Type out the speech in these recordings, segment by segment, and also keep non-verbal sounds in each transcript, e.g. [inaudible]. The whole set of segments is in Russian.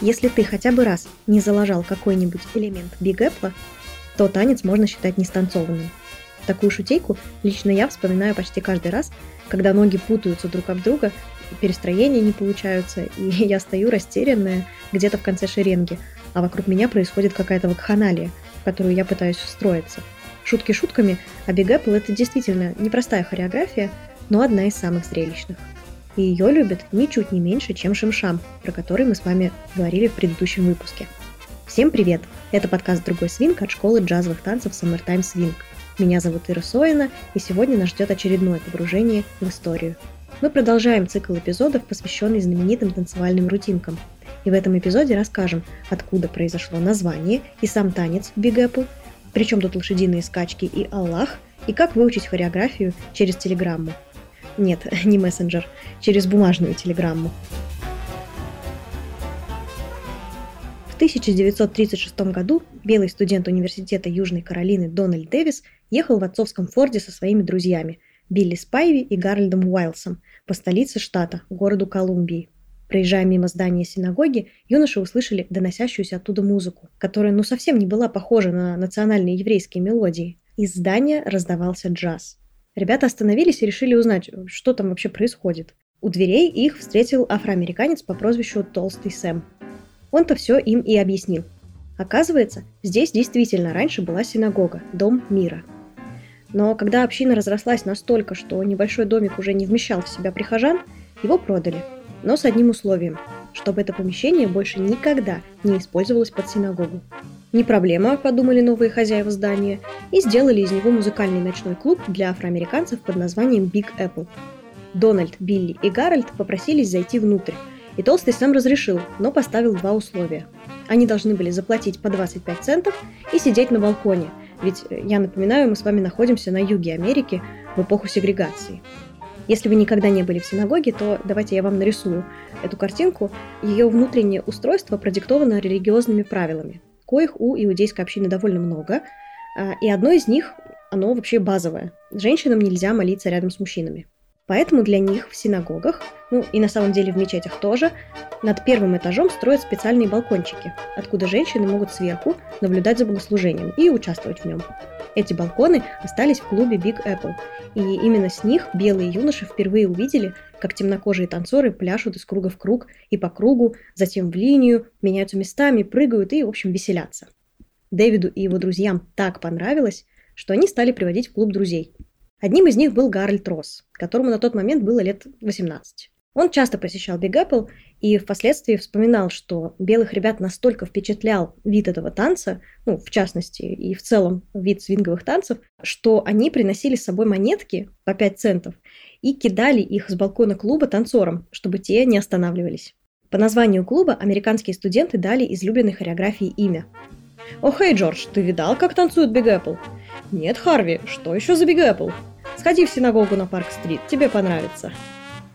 Если ты хотя бы раз не залажал какой-нибудь элемент Биг Apple, то танец можно считать нестанцованным. Такую шутейку лично я вспоминаю почти каждый раз, когда ноги путаются друг об друга, перестроения не получаются, и [laughs] я стою растерянная где-то в конце шеренги, а вокруг меня происходит какая-то вакханалия, в которую я пытаюсь встроиться. Шутки шутками, а Apple это действительно непростая хореография, но одна из самых зрелищных – и ее любят ничуть не меньше, чем Шимшам, про который мы с вами говорили в предыдущем выпуске. Всем привет! Это подкаст «Другой свинг» от школы джазовых танцев Summertime Swing. Меня зовут Ира Соина, и сегодня нас ждет очередное погружение в историю. Мы продолжаем цикл эпизодов, посвященный знаменитым танцевальным рутинкам. И в этом эпизоде расскажем, откуда произошло название и сам танец Apple, причем тут лошадиные скачки и Аллах, и как выучить хореографию через телеграмму – нет, [laughs] не мессенджер. Через бумажную телеграмму. В 1936 году белый студент университета Южной Каролины Дональд Дэвис ехал в отцовском форде со своими друзьями Билли Спайви и Гарольдом Уайлсом по столице штата, городу Колумбии. Проезжая мимо здания синагоги, юноши услышали доносящуюся оттуда музыку, которая ну совсем не была похожа на национальные еврейские мелодии. Из здания раздавался джаз. Ребята остановились и решили узнать, что там вообще происходит. У дверей их встретил афроамериканец по прозвищу Толстый Сэм. Он-то все им и объяснил. Оказывается, здесь действительно раньше была синагога, дом мира. Но когда община разрослась настолько, что небольшой домик уже не вмещал в себя прихожан, его продали. Но с одним условием, чтобы это помещение больше никогда не использовалось под синагогу. Не проблема, подумали новые хозяева здания, и сделали из него музыкальный ночной клуб для афроамериканцев под названием Big Apple. Дональд, Билли и Гарольд попросились зайти внутрь, и Толстый сам разрешил, но поставил два условия. Они должны были заплатить по 25 центов и сидеть на балконе, ведь, э, я напоминаю, мы с вами находимся на юге Америки в эпоху сегрегации. Если вы никогда не были в синагоге, то давайте я вам нарисую эту картинку. Ее внутреннее устройство продиктовано религиозными правилами коих у иудейской общины довольно много, а, и одно из них, оно вообще базовое. Женщинам нельзя молиться рядом с мужчинами. Поэтому для них в синагогах, ну и на самом деле в мечетях тоже, над первым этажом строят специальные балкончики, откуда женщины могут сверху наблюдать за богослужением и участвовать в нем. Эти балконы остались в клубе Big Apple, и именно с них белые юноши впервые увидели, как темнокожие танцоры пляшут из круга в круг и по кругу, затем в линию, меняются местами, прыгают и, в общем, веселятся. Дэвиду и его друзьям так понравилось, что они стали приводить в клуб друзей. Одним из них был Гарольд Росс, которому на тот момент было лет 18. Он часто посещал Big Apple и впоследствии вспоминал, что белых ребят настолько впечатлял вид этого танца, ну, в частности, и в целом вид свинговых танцев, что они приносили с собой монетки по 5 центов и кидали их с балкона клуба танцорам, чтобы те не останавливались. По названию клуба американские студенты дали излюбленной хореографии имя. «О, хей, Джордж, ты видал, как танцует Big Apple?» «Нет, Харви, что еще за Big Apple?» «Сходи в синагогу на Парк-стрит, тебе понравится».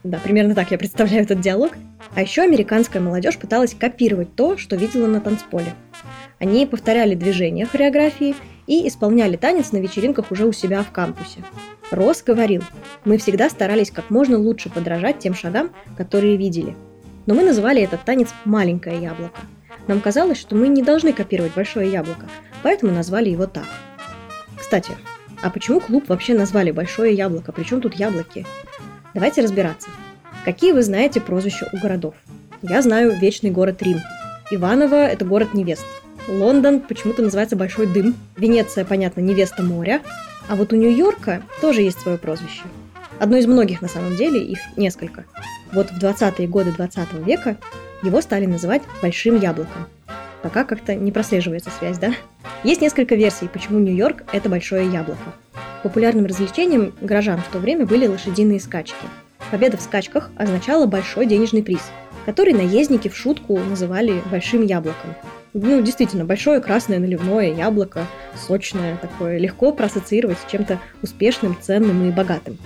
Да, примерно так я представляю этот диалог. А еще американская молодежь пыталась копировать то, что видела на танцполе. Они повторяли движения хореографии и исполняли танец на вечеринках уже у себя в кампусе. Росс говорил, мы всегда старались как можно лучше подражать тем шагам, которые видели. Но мы называли этот танец «маленькое яблоко». Нам казалось, что мы не должны копировать большое яблоко, поэтому назвали его так. Кстати, а почему клуб вообще назвали «большое яблоко»? Причем тут яблоки? Давайте разбираться. Какие вы знаете прозвища у городов? Я знаю вечный город Рим. Иваново – это город невест. Лондон почему-то называется Большой дым. Венеция, понятно, невеста моря. А вот у Нью-Йорка тоже есть свое прозвище. Одно из многих на самом деле, их несколько. Вот в 20-е годы 20 века его стали называть Большим яблоком. Пока как-то не прослеживается связь, да? Есть несколько версий, почему Нью-Йорк – это большое яблоко. Популярным развлечением горожан в то время были лошадиные скачки. Победа в скачках означала большой денежный приз, который наездники в шутку называли «большим яблоком». Ну, действительно, большое красное наливное яблоко, сочное такое, легко проассоциировать с чем-то успешным, ценным и богатым.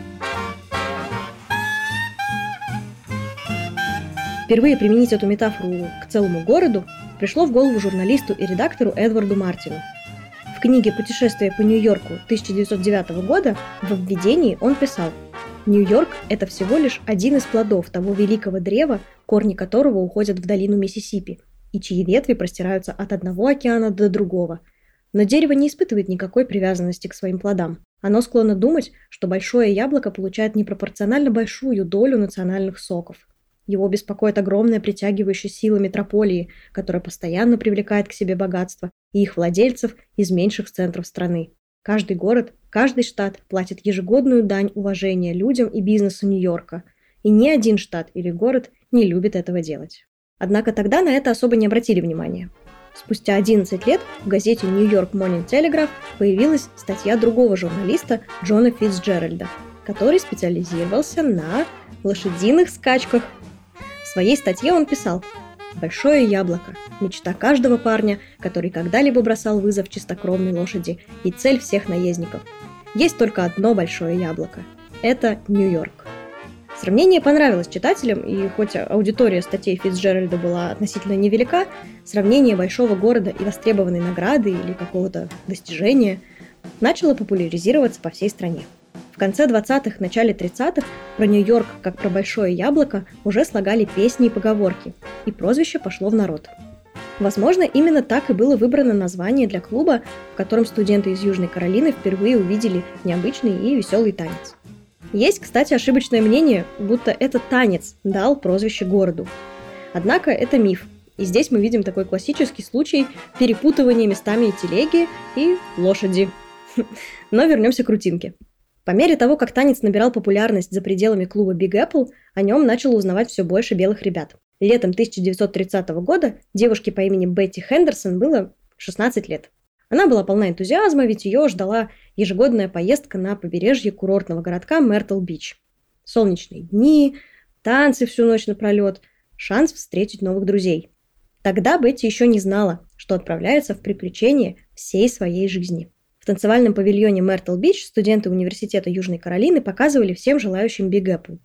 Впервые применить эту метафору к целому городу пришло в голову журналисту и редактору Эдварду Мартину – в книге «Путешествие по Нью-Йорку» 1909 года в введении он писал Нью-Йорк – это всего лишь один из плодов того великого древа, корни которого уходят в долину Миссисипи. и чьи ветви простираются от одного океана до другого. Но дерево не испытывает никакой привязанности к своим плодам. Оно склонно думать, что большое яблоко получает непропорционально большую долю национальных соков. Его беспокоит огромная притягивающая сила метрополии, которая постоянно привлекает к себе богатство и их владельцев из меньших центров страны. Каждый город, каждый штат платит ежегодную дань уважения людям и бизнесу Нью-Йорка. И ни один штат или город не любит этого делать. Однако тогда на это особо не обратили внимания. Спустя 11 лет в газете New York Morning Telegraph появилась статья другого журналиста Джона Фитцджеральда, который специализировался на лошадиных скачках своей статье он писал «Большое яблоко. Мечта каждого парня, который когда-либо бросал вызов чистокровной лошади и цель всех наездников. Есть только одно большое яблоко. Это Нью-Йорк». Сравнение понравилось читателям, и хоть аудитория статей Фицджеральда была относительно невелика, сравнение большого города и востребованной награды или какого-то достижения начало популяризироваться по всей стране. В конце 20-х, начале 30-х про Нью-Йорк, как про большое яблоко, уже слагали песни и поговорки, и прозвище пошло в народ. Возможно, именно так и было выбрано название для клуба, в котором студенты из Южной Каролины впервые увидели необычный и веселый танец. Есть, кстати, ошибочное мнение, будто этот танец дал прозвище городу. Однако это миф, и здесь мы видим такой классический случай перепутывания местами телеги и лошади. [laughs] Но вернемся к рутинке. По мере того, как танец набирал популярность за пределами клуба Big Apple, о нем начало узнавать все больше белых ребят. Летом 1930 года девушке по имени Бетти Хендерсон было 16 лет. Она была полна энтузиазма, ведь ее ждала ежегодная поездка на побережье курортного городка Мертл-Бич. Солнечные дни, танцы всю ночь напролет, шанс встретить новых друзей. Тогда Бетти еще не знала, что отправляется в приключение всей своей жизни – танцевальном павильоне Мертл-Бич студенты Университета Южной Каролины показывали всем желающим Big Apple.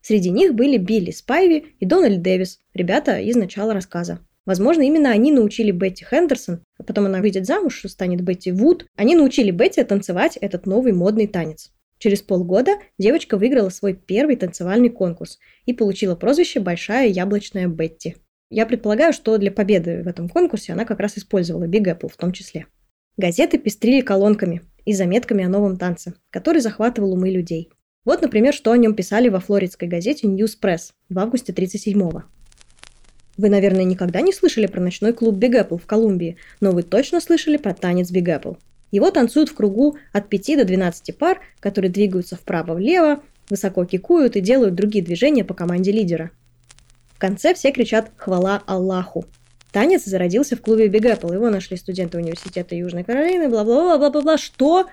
Среди них были Билли Спайви и Дональд Дэвис, ребята из начала рассказа. Возможно, именно они научили Бетти Хендерсон, а потом она выйдет замуж, станет Бетти Вуд, они научили Бетти танцевать этот новый модный танец. Через полгода девочка выиграла свой первый танцевальный конкурс и получила прозвище «Большая яблочная Бетти». Я предполагаю, что для победы в этом конкурсе она как раз использовала Big Apple в том числе. Газеты пестрили колонками и заметками о новом танце, который захватывал умы людей. Вот, например, что о нем писали во флоридской газете News Press в августе 1937-го. Вы, наверное, никогда не слышали про ночной клуб Big Apple в Колумбии, но вы точно слышали про танец Big Apple. Его танцуют в кругу от 5 до 12 пар, которые двигаются вправо-влево, высоко кикуют и делают другие движения по команде лидера. В конце все кричат «Хвала Аллаху!» Танец зародился в клубе Big Apple. Его нашли студенты университета Южной Каролины, бла-бла-бла-бла-бла-бла. Что?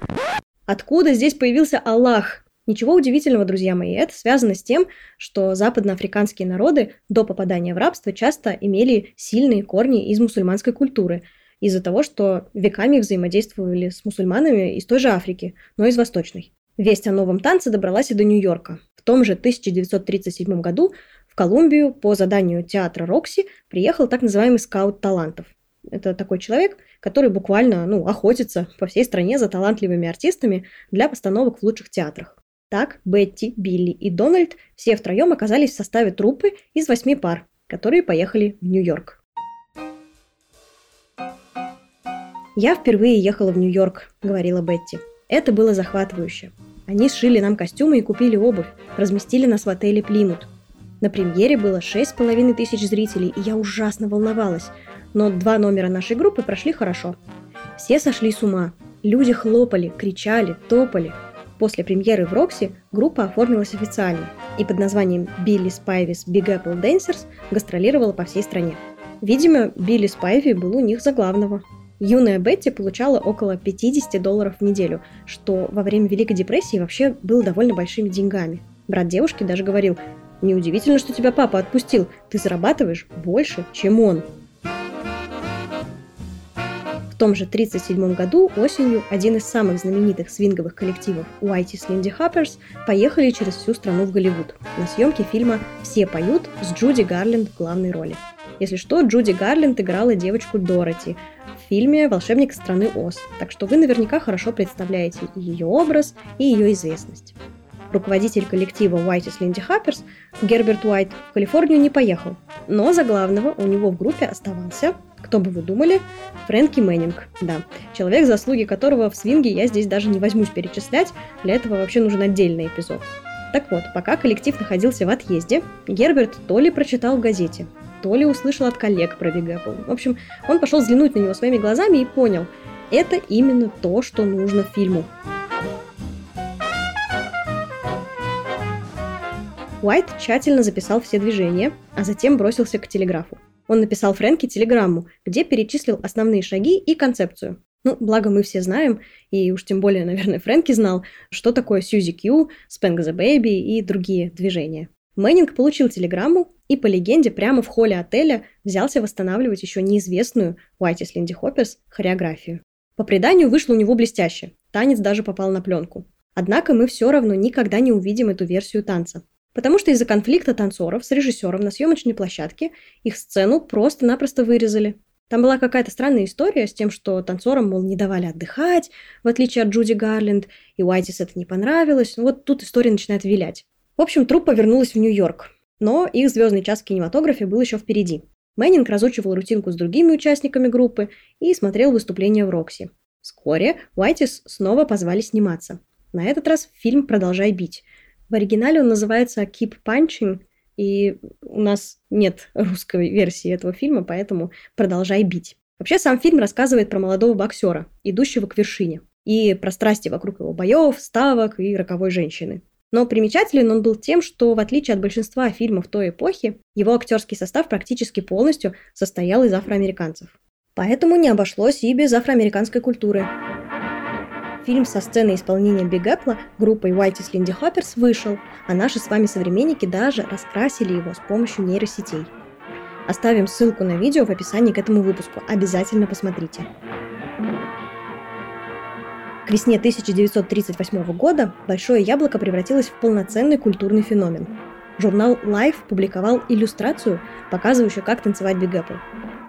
Откуда здесь появился Аллах? Ничего удивительного, друзья мои, это связано с тем, что западноафриканские народы до попадания в рабство часто имели сильные корни из мусульманской культуры, из-за того, что веками взаимодействовали с мусульманами из той же Африки, но из восточной. Весть о новом танце добралась и до Нью-Йорка. В том же 1937 году Колумбию по заданию театра Рокси приехал так называемый скаут талантов. Это такой человек, который буквально ну, охотится по всей стране за талантливыми артистами для постановок в лучших театрах. Так Бетти, Билли и Дональд все втроем оказались в составе труппы из восьми пар, которые поехали в Нью-Йорк. «Я впервые ехала в Нью-Йорк», — говорила Бетти. «Это было захватывающе. Они сшили нам костюмы и купили обувь, разместили нас в отеле «Плимут», на премьере было 6,5 тысяч зрителей, и я ужасно волновалась. Но два номера нашей группы прошли хорошо. Все сошли с ума. Люди хлопали, кричали, топали. После премьеры в Рокси группа оформилась официально и под названием Билли Спайвис Big Apple Dancers гастролировала по всей стране. Видимо, Билли Спайви был у них за главного. Юная Бетти получала около 50 долларов в неделю, что во время Великой депрессии вообще было довольно большими деньгами. Брат девушки даже говорил, Неудивительно, что тебя папа отпустил. Ты зарабатываешь больше, чем он. В том же 1937 году осенью один из самых знаменитых свинговых коллективов Whitey Slindy Hoppers поехали через всю страну в Голливуд на съемки фильма «Все поют» с Джуди Гарленд в главной роли. Если что, Джуди Гарленд играла девочку Дороти в фильме «Волшебник страны Оз», так что вы наверняка хорошо представляете и ее образ, и ее известность руководитель коллектива White Lindy Happers, Герберт Уайт, в Калифорнию не поехал. Но за главного у него в группе оставался, кто бы вы думали, Фрэнки Мэннинг. Да, человек, заслуги которого в свинге я здесь даже не возьмусь перечислять, для этого вообще нужен отдельный эпизод. Так вот, пока коллектив находился в отъезде, Герберт то ли прочитал в газете, то ли услышал от коллег про Big Apple. В общем, он пошел взглянуть на него своими глазами и понял, это именно то, что нужно фильму. Уайт тщательно записал все движения, а затем бросился к телеграфу. Он написал Фрэнки телеграмму, где перечислил основные шаги и концепцию. Ну, благо мы все знаем, и уж тем более, наверное, Фрэнки знал, что такое Сьюзи Кью, Spank the Baby и другие движения. Мэннинг получил телеграмму и, по легенде, прямо в холле отеля взялся восстанавливать еще неизвестную Уайтис Линди Хопперс хореографию. По преданию вышло у него блестяще, танец даже попал на пленку. Однако мы все равно никогда не увидим эту версию танца. Потому что из-за конфликта танцоров с режиссером на съемочной площадке их сцену просто-напросто вырезали. Там была какая-то странная история с тем, что танцорам, мол, не давали отдыхать, в отличие от Джуди Гарленд, и Уайтис это не понравилось. Вот тут история начинает вилять. В общем, труппа вернулась в Нью-Йорк. Но их звездный час в кинематографе был еще впереди. Мэннинг разучивал рутинку с другими участниками группы и смотрел выступления в Рокси. Вскоре Уайтис снова позвали сниматься. На этот раз фильм «Продолжай бить», в оригинале он называется Keep Punching, и у нас нет русской версии этого фильма, поэтому продолжай бить. Вообще сам фильм рассказывает про молодого боксера, идущего к вершине, и про страсти вокруг его боев, ставок и роковой женщины. Но примечателен он был тем, что в отличие от большинства фильмов той эпохи, его актерский состав практически полностью состоял из афроамериканцев. Поэтому не обошлось и без афроамериканской культуры. Фильм со сцены исполнения Биг Эппла группой Whitey's Lindy Hoppers вышел, а наши с вами современники даже раскрасили его с помощью нейросетей. Оставим ссылку на видео в описании к этому выпуску. Обязательно посмотрите. К весне 1938 года «Большое яблоко» превратилось в полноценный культурный феномен. Журнал Life публиковал иллюстрацию, показывающую, как танцевать Big Apple.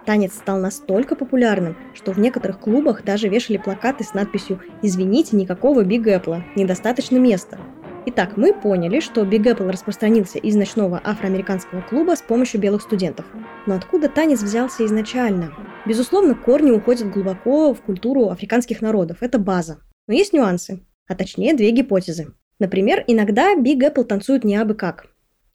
Танец стал настолько популярным, что в некоторых клубах даже вешали плакаты с надписью «Извините, никакого Big Apple а, недостаточно места». Итак, мы поняли, что Big Apple распространился из ночного афроамериканского клуба с помощью белых студентов. Но откуда танец взялся изначально? Безусловно, корни уходят глубоко в культуру африканских народов. Это база. Но есть нюансы, а точнее две гипотезы. Например, иногда Big Apple танцуют не абы как.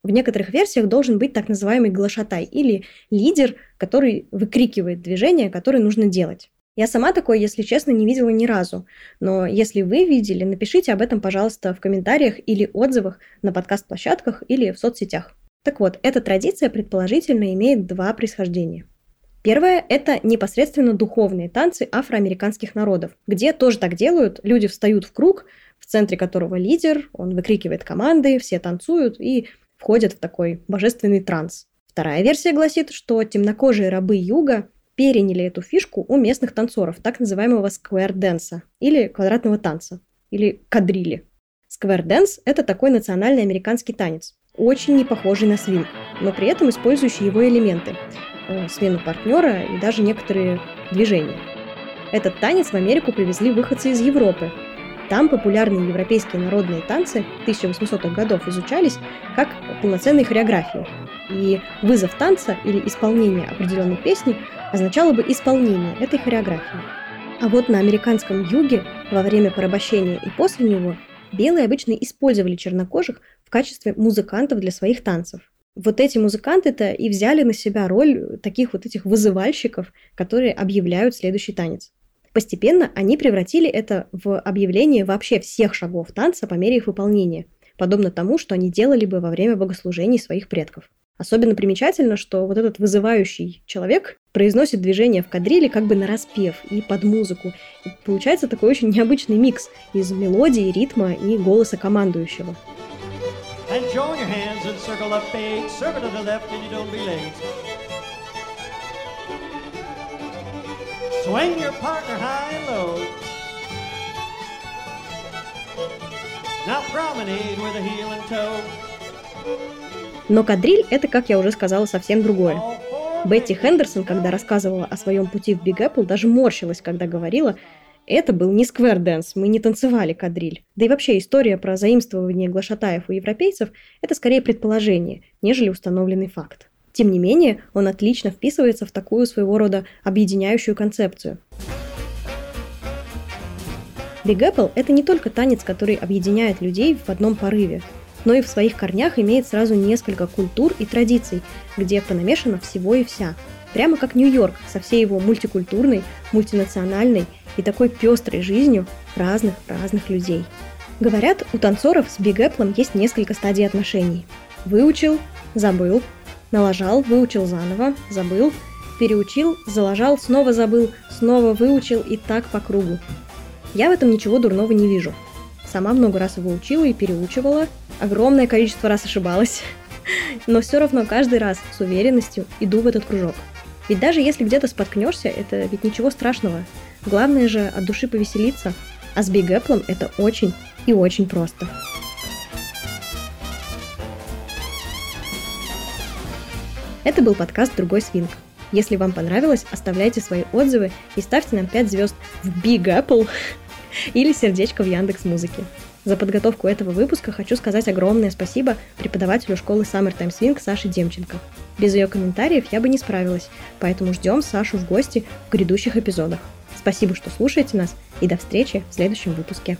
В некоторых версиях должен быть так называемый глашатай или лидер, который выкрикивает движение, которое нужно делать. Я сама такое, если честно, не видела ни разу. Но если вы видели, напишите об этом, пожалуйста, в комментариях или отзывах на подкаст-площадках или в соцсетях. Так вот, эта традиция предположительно имеет два происхождения. Первое – это непосредственно духовные танцы афроамериканских народов, где тоже так делают, люди встают в круг, в центре которого лидер, он выкрикивает команды, все танцуют, и входят в такой божественный транс. Вторая версия гласит, что темнокожие рабы юга переняли эту фишку у местных танцоров, так называемого сквер-дэнса, или квадратного танца, или кадрили. Сквер-дэнс – это такой национальный американский танец, очень не похожий на свинг, но при этом использующий его элементы э, – смену партнера и даже некоторые движения. Этот танец в Америку привезли выходцы из Европы, там популярные европейские народные танцы 1800-х годов изучались как полноценные хореографии. И вызов танца или исполнение определенной песни означало бы исполнение этой хореографии. А вот на американском юге во время порабощения и после него белые обычно использовали чернокожих в качестве музыкантов для своих танцев. Вот эти музыканты-то и взяли на себя роль таких вот этих вызывальщиков, которые объявляют следующий танец. Постепенно они превратили это в объявление вообще всех шагов танца по мере их выполнения, подобно тому, что они делали бы во время богослужений своих предков. Особенно примечательно, что вот этот вызывающий человек произносит движение в кадриле как бы на распев и под музыку. И получается такой очень необычный микс из мелодии, ритма и голоса командующего. And join your hands and circle up eight, circle to the left and you don't be late. Swing your partner high and low. Now promenade with a heel and toe. Но кадриль – это, как я уже сказала, совсем другое. Бетти Хендерсон, когда рассказывала о своем пути в Big Apple, даже морщилась, когда говорила, это был не сквер-дэнс, мы не танцевали кадриль. Да и вообще история про заимствование глашатаев у европейцев – это скорее предположение, нежели установленный факт. Тем не менее, он отлично вписывается в такую своего рода объединяющую концепцию. Big Apple – это не только танец, который объединяет людей в одном порыве, но и в своих корнях имеет сразу несколько культур и традиций, где понамешано всего и вся. Прямо как Нью-Йорк со всей его мультикультурной, мультинациональной и такой пестрой жизнью разных-разных людей. Говорят, у танцоров с Big Apple есть несколько стадий отношений. Выучил, забыл, налажал, выучил заново, забыл, переучил, залажал, снова забыл, снова выучил и так по кругу. Я в этом ничего дурного не вижу. Сама много раз его учила и переучивала, огромное количество раз ошибалась. [laughs] Но все равно каждый раз с уверенностью иду в этот кружок. Ведь даже если где-то споткнешься, это ведь ничего страшного. Главное же от души повеселиться. А с Big Apple это очень и очень просто. Это был подкаст «Другой свинг». Если вам понравилось, оставляйте свои отзывы и ставьте нам 5 звезд в Big Apple [laughs] или сердечко в Яндекс Музыке. За подготовку этого выпуска хочу сказать огромное спасибо преподавателю школы Summertime Swing Саше Демченко. Без ее комментариев я бы не справилась, поэтому ждем Сашу в гости в грядущих эпизодах. Спасибо, что слушаете нас, и до встречи в следующем выпуске.